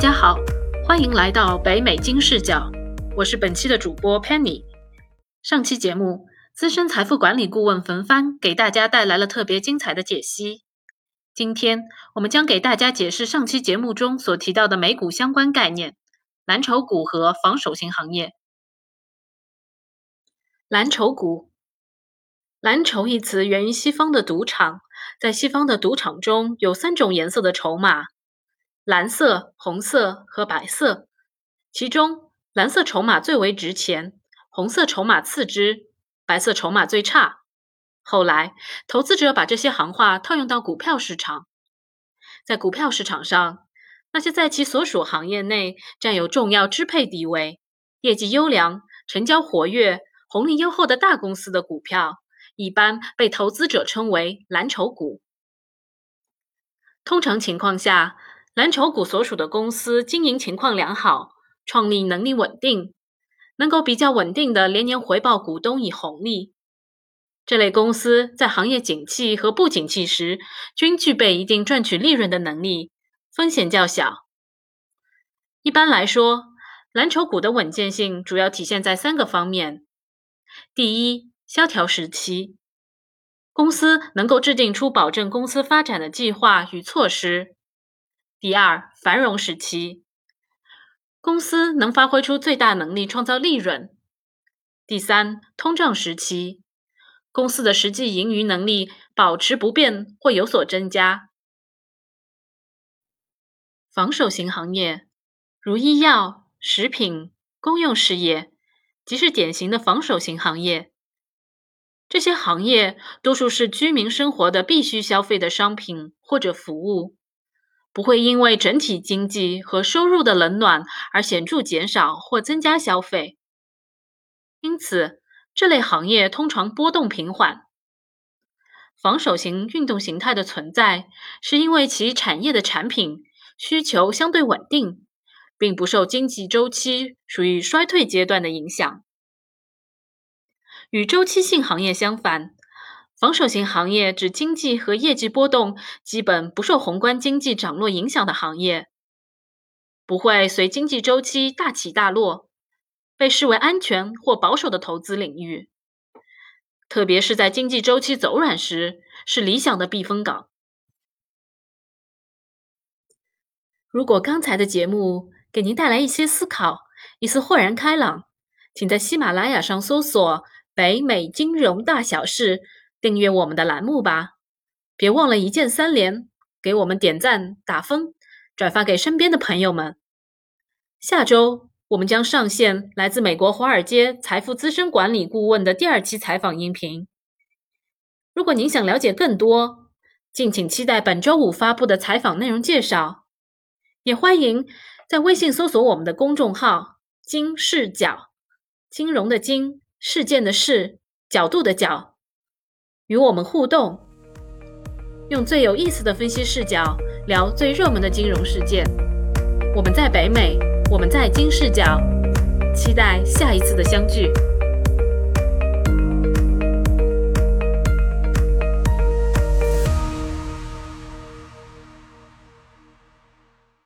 大家好欢迎来到北美金视角，我是本期的主播 Penny。上期节目，资深财富管理顾问冯帆给大家带来了特别精彩的解析。今天我们将给大家解释上期节目中所提到的美股相关概念——蓝筹股和防守型行业。蓝筹股，蓝筹一词源于西方的赌场，在西方的赌场中有三种颜色的筹码。蓝色、红色和白色，其中蓝色筹码最为值钱，红色筹码次之，白色筹码最差。后来，投资者把这些行话套用到股票市场，在股票市场上，那些在其所属行业内占有重要支配地位、业绩优良、成交活跃、红利优厚的大公司的股票，一般被投资者称为蓝筹股。通常情况下，蓝筹股所属的公司经营情况良好，创立能力稳定，能够比较稳定的连年回报股东以红利。这类公司在行业景气和不景气时，均具备一定赚取利润的能力，风险较小。一般来说，蓝筹股的稳健性主要体现在三个方面：第一，萧条时期，公司能够制定出保证公司发展的计划与措施。第二，繁荣时期，公司能发挥出最大能力创造利润。第三，通胀时期，公司的实际盈余能力保持不变或有所增加。防守型行业，如医药、食品、公用事业，即是典型的防守型行业。这些行业多数是居民生活的必须消费的商品或者服务。不会因为整体经济和收入的冷暖而显著减少或增加消费，因此这类行业通常波动平缓。防守型运动形态的存在，是因为其产业的产品需求相对稳定，并不受经济周期属于衰退阶段的影响。与周期性行业相反。防守型行业指经济和业绩波动基本不受宏观经济涨落影响的行业，不会随经济周期大起大落，被视为安全或保守的投资领域。特别是在经济周期走软时，是理想的避风港。如果刚才的节目给您带来一些思考，一丝豁然开朗，请在喜马拉雅上搜索“北美金融大小事”。订阅我们的栏目吧，别忘了一键三连，给我们点赞、打分、转发给身边的朋友们。下周我们将上线来自美国华尔街财富资深管理顾问的第二期采访音频。如果您想了解更多，敬请期待本周五发布的采访内容介绍。也欢迎在微信搜索我们的公众号“金视角”，金融的金，事件的事，角度的角。与我们互动，用最有意思的分析视角聊最热门的金融事件。我们在北美，我们在金视角，期待下一次的相聚。